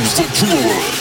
comes the jewelry.